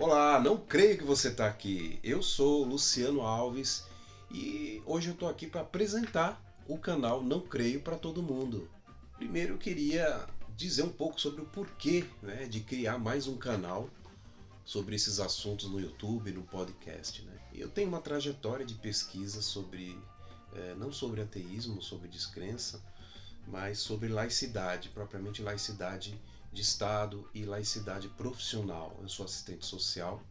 Olá, não creio que você está aqui. Eu sou Luciano Alves e hoje eu estou aqui para apresentar o canal Não Creio para todo mundo. Primeiro eu queria dizer um pouco sobre o porquê né, de criar mais um canal sobre esses assuntos no YouTube, no podcast. Né? Eu tenho uma trajetória de pesquisa sobre, é, não sobre ateísmo, sobre descrença, mas sobre laicidade, propriamente laicidade de Estado e laicidade profissional. Eu sou assistente social,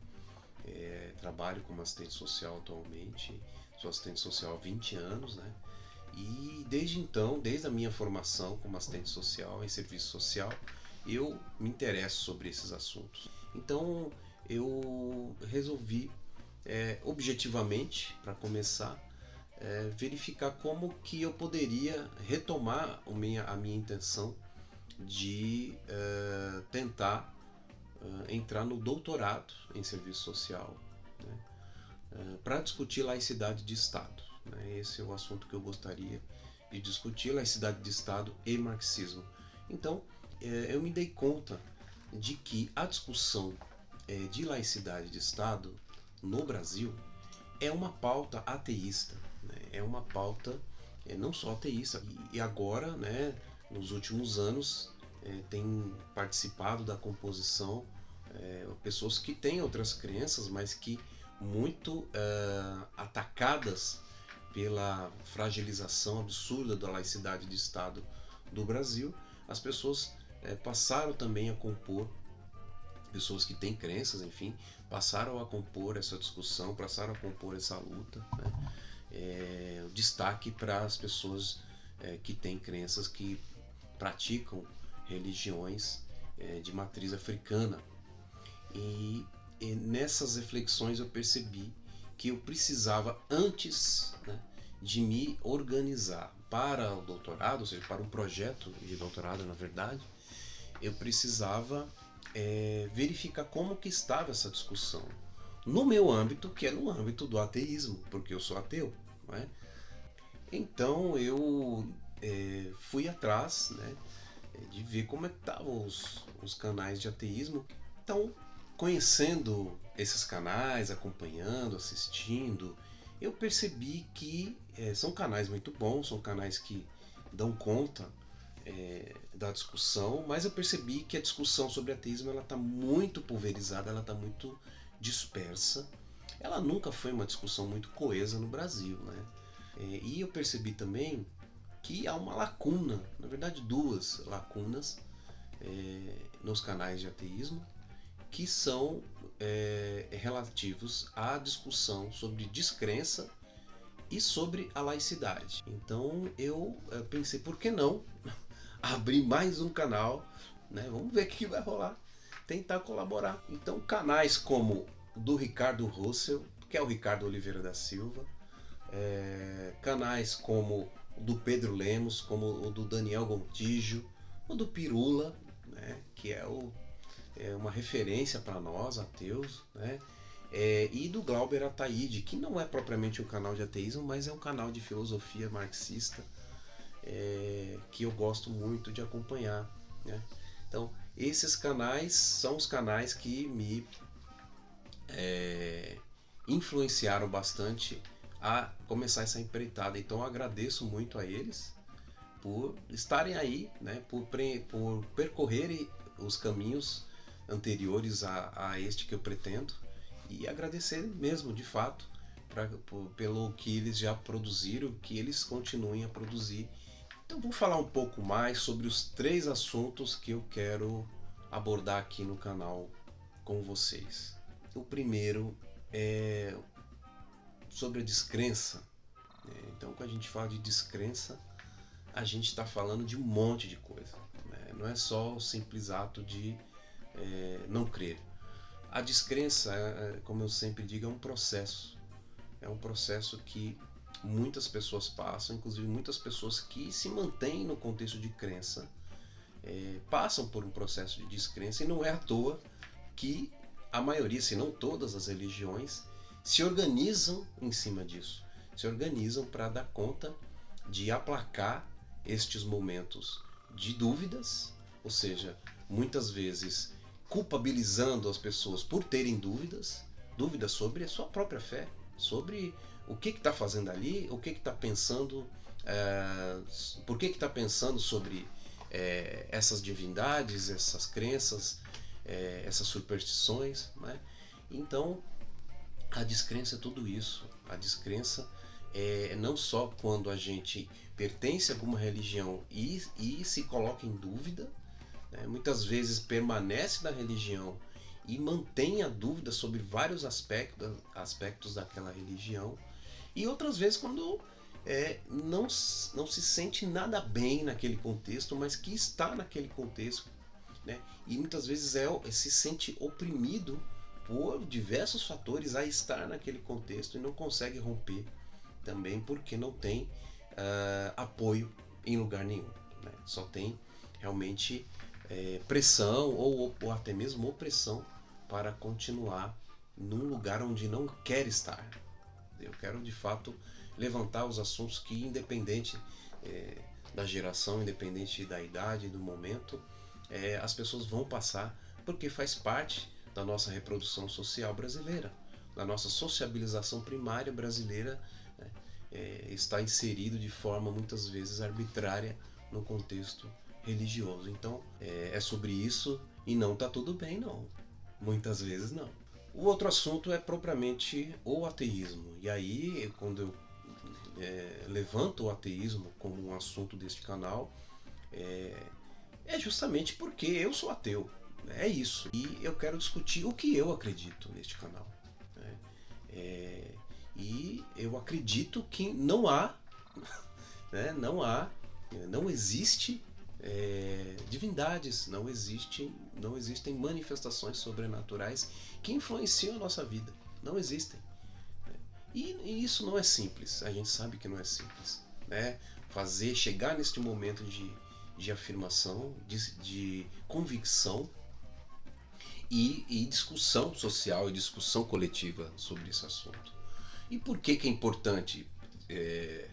é, trabalho como assistente social atualmente, sou assistente social há 20 anos, né? E desde então, desde a minha formação como assistente social em serviço social, eu me interesso sobre esses assuntos. Então eu resolvi, é, objetivamente, para começar, é, verificar como que eu poderia retomar a minha, a minha intenção de uh, tentar uh, entrar no doutorado em serviço social né? uh, para discutir laicidade de Estado. Né? Esse é o assunto que eu gostaria de discutir: laicidade de Estado e marxismo. Então, eu me dei conta de que a discussão de laicidade de Estado no Brasil é uma pauta ateísta, né? é uma pauta não só ateísta. E agora, né, nos últimos anos é, tem participado da composição é, pessoas que têm outras crenças, mas que muito é, atacadas pela fragilização absurda da laicidade de Estado do Brasil, as pessoas é, passaram também a compor pessoas que têm crenças, enfim, passaram a compor essa discussão, passaram a compor essa luta. Né? É, destaque para as pessoas é, que têm crenças que praticam religiões é, de matriz africana. E, e, nessas reflexões eu percebi que eu precisava, antes né, de me organizar para o doutorado, ou seja, para um projeto de doutorado, na verdade, eu precisava é, verificar como que estava essa discussão no meu âmbito, que é no âmbito do ateísmo, porque eu sou ateu. Não é? Então eu é, fui atrás né, de ver como é estavam os, os canais de ateísmo. Então, conhecendo esses canais, acompanhando, assistindo, eu percebi que é, são canais muito bons, são canais que dão conta é, da discussão, mas eu percebi que a discussão sobre ateísmo ela está muito pulverizada, ela está muito dispersa. Ela nunca foi uma discussão muito coesa no Brasil, né? É, e eu percebi também que há uma lacuna, na verdade duas lacunas é, nos canais de ateísmo que são é, relativos à discussão sobre descrença e sobre a laicidade. Então eu pensei, por que não abrir mais um canal? Né? Vamos ver o que vai rolar. Tentar colaborar. Então, canais como do Ricardo Russell, que é o Ricardo Oliveira da Silva, é, canais como do Pedro Lemos, como o do Daniel Gontijo, o do Pirula, né, que é, o, é uma referência para nós, ateus, né, é, e do Glauber Ataíde, que não é propriamente um canal de ateísmo, mas é um canal de filosofia marxista é, que eu gosto muito de acompanhar. Né? Então, esses canais são os canais que me é, influenciaram bastante a começar essa empreitada. Então agradeço muito a eles por estarem aí, né, por, por percorrerem os caminhos anteriores a, a este que eu pretendo e agradecer mesmo, de fato, pra, por, pelo que eles já produziram, que eles continuem a produzir. Então vou falar um pouco mais sobre os três assuntos que eu quero abordar aqui no canal com vocês. O primeiro é sobre a descrença. Né? Então, quando a gente fala de descrença, a gente está falando de um monte de coisa. Né? Não é só o simples ato de é, não crer. A descrença, é, é, como eu sempre digo, é um processo. É um processo que muitas pessoas passam, inclusive muitas pessoas que se mantêm no contexto de crença, é, passam por um processo de descrença e não é à toa que a maioria, se não todas as religiões, se organizam em cima disso, se organizam para dar conta de aplacar estes momentos de dúvidas, ou seja, muitas vezes culpabilizando as pessoas por terem dúvidas, dúvidas sobre a sua própria fé, sobre o que está fazendo ali, o que está pensando, é, por que está pensando sobre é, essas divindades, essas crenças, é, essas superstições. Né? Então, a descrença é tudo isso. A descrença é não só quando a gente pertence a alguma religião e, e se coloca em dúvida, né? muitas vezes permanece na religião e mantém a dúvida sobre vários aspectos, aspectos daquela religião, e outras vezes quando é, não, não se sente nada bem naquele contexto, mas que está naquele contexto, né? e muitas vezes é, se sente oprimido por diversos fatores a estar naquele contexto e não consegue romper também porque não tem uh, apoio em lugar nenhum. Né? Só tem realmente é, pressão ou, ou até mesmo opressão para continuar num lugar onde não quer estar. Eu quero de fato levantar os assuntos que, independente é, da geração, independente da idade, do momento, é, as pessoas vão passar porque faz parte da nossa reprodução social brasileira, da nossa sociabilização primária brasileira, né, é, está inserido de forma muitas vezes arbitrária no contexto religioso. Então é, é sobre isso e não está tudo bem, não. Muitas vezes não. O outro assunto é propriamente o ateísmo. E aí, quando eu é, levanto o ateísmo como um assunto deste canal, é, é justamente porque eu sou ateu. É isso. E eu quero discutir o que eu acredito neste canal. Né? É, e eu acredito que não há, né, não há, não existe é, divindades, não existem, não existem manifestações sobrenaturais que influenciam a nossa vida. Não existem. E, e, isso não é simples. A gente sabe que não é simples, né? Fazer chegar neste momento de, de afirmação, de, de convicção e, e, discussão social e discussão coletiva sobre esse assunto. E por que, que é importante é,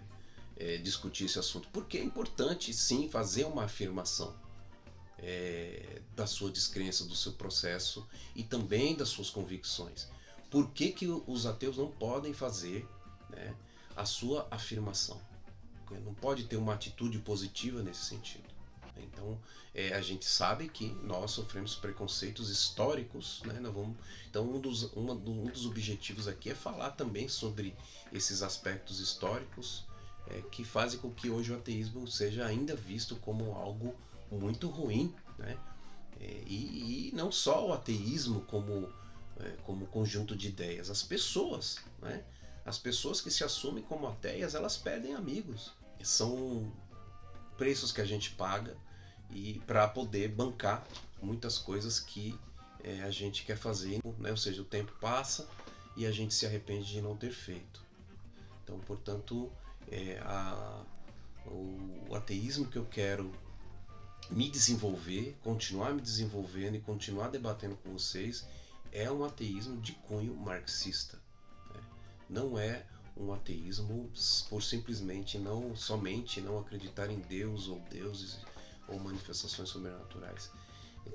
é, discutir esse assunto? Porque é importante sim fazer uma afirmação é, da sua descrença, do seu processo e também das suas convicções. Por que, que os ateus não podem fazer né, a sua afirmação? Não pode ter uma atitude positiva nesse sentido. Então, é, a gente sabe que nós sofremos preconceitos históricos, né? Nós vamos, então, um dos, uma, um dos objetivos aqui é falar também sobre esses aspectos históricos é, que fazem com que hoje o ateísmo seja ainda visto como algo muito ruim, né? É, e, e, não só o ateísmo como, é, como conjunto de ideias, as pessoas, né? As pessoas que se assumem como ateias, elas perdem amigos. São preços que a gente paga e para poder bancar muitas coisas que é, a gente quer fazer, né? Ou seja, o tempo passa e a gente se arrepende de não ter feito. Então, portanto, é, a, o, o ateísmo que eu quero me desenvolver, continuar me desenvolvendo e continuar debatendo com vocês é um ateísmo de cunho marxista. Né? Não é um ateísmo por simplesmente não somente não acreditar em Deus ou deuses ou manifestações sobrenaturais.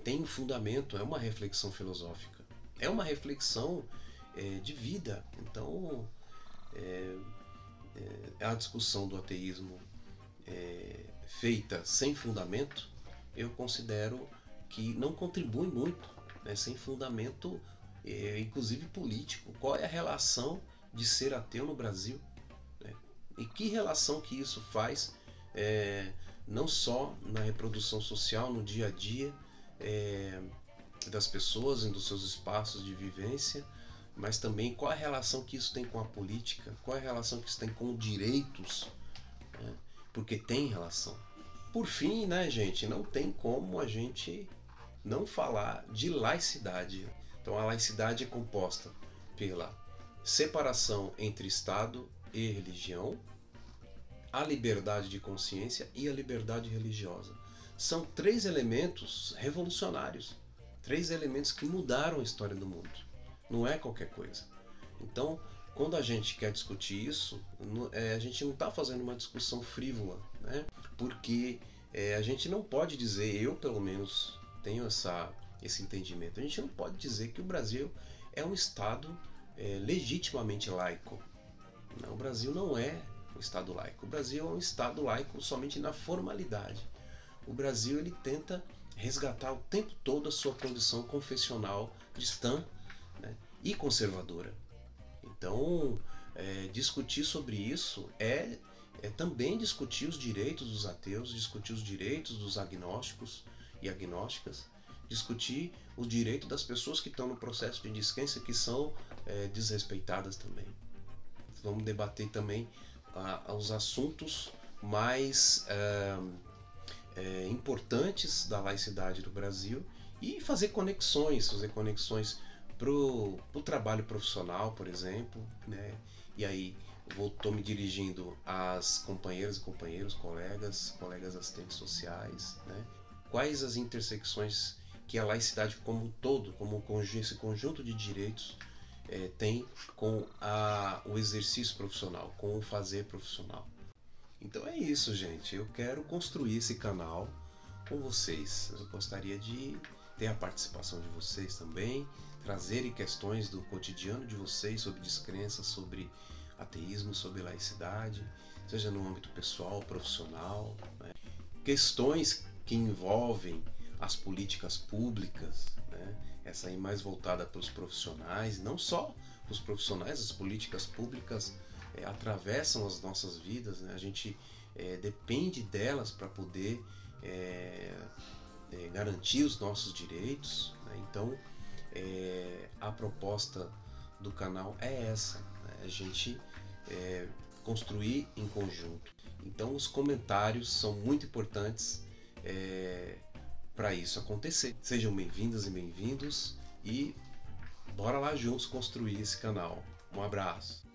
Tem fundamento, é uma reflexão filosófica, é uma reflexão é, de vida. Então, é, é, a discussão do ateísmo é, feita sem fundamento, eu considero que não contribui muito, né, sem fundamento, é, inclusive político. Qual é a relação de ser ateu no Brasil? Né? E que relação que isso faz, é, não só na reprodução social, no dia a dia é, das pessoas, dos seus espaços de vivência, mas também qual a relação que isso tem com a política, qual a relação que isso tem com direitos, né? porque tem relação. Por fim, né, gente, não tem como a gente não falar de laicidade. Então a laicidade é composta pela separação entre Estado e religião, a liberdade de consciência e a liberdade religiosa. São três elementos revolucionários, três elementos que mudaram a história do mundo não é qualquer coisa. Então, quando a gente quer discutir isso, é, a gente não está fazendo uma discussão frívola, né? porque é, a gente não pode dizer, eu pelo menos tenho essa, esse entendimento. A gente não pode dizer que o Brasil é um Estado é, legitimamente laico. Não, o Brasil não é um Estado laico. O Brasil é um Estado laico somente na formalidade. O Brasil ele tenta resgatar o tempo todo a sua condição confessional cristã né, e conservadora. Então, é, discutir sobre isso é, é também discutir os direitos dos ateus, discutir os direitos dos agnósticos e agnósticas, discutir o direito das pessoas que estão no processo de descrença que são é, desrespeitadas também. Vamos debater também ah, os assuntos mais é, importantes da laicidade do Brasil e fazer conexões, fazer conexões para o trabalho profissional, por exemplo, né? E aí estou me dirigindo às companheiras e companheiros, colegas, colegas assistentes sociais, né? Quais as intersecções que a laicidade como um todo, como esse conjunto de direitos é, tem com a, o exercício profissional, com o fazer profissional. Então é isso, gente. Eu quero construir esse canal com vocês. Eu gostaria de ter a participação de vocês também, trazerem questões do cotidiano de vocês sobre descrença, sobre ateísmo, sobre laicidade, seja no âmbito pessoal, profissional. Né? Questões que envolvem as políticas públicas? Essa aí mais voltada para os profissionais, não só os profissionais, as políticas públicas é, atravessam as nossas vidas, né? a gente é, depende delas para poder é, garantir os nossos direitos. Né? Então, a proposta do canal é essa, né? a gente construir em conjunto. Então, os comentários são muito importantes para isso acontecer. Sejam bem-vindas e bem-vindos e bora lá juntos construir esse canal. Um abraço.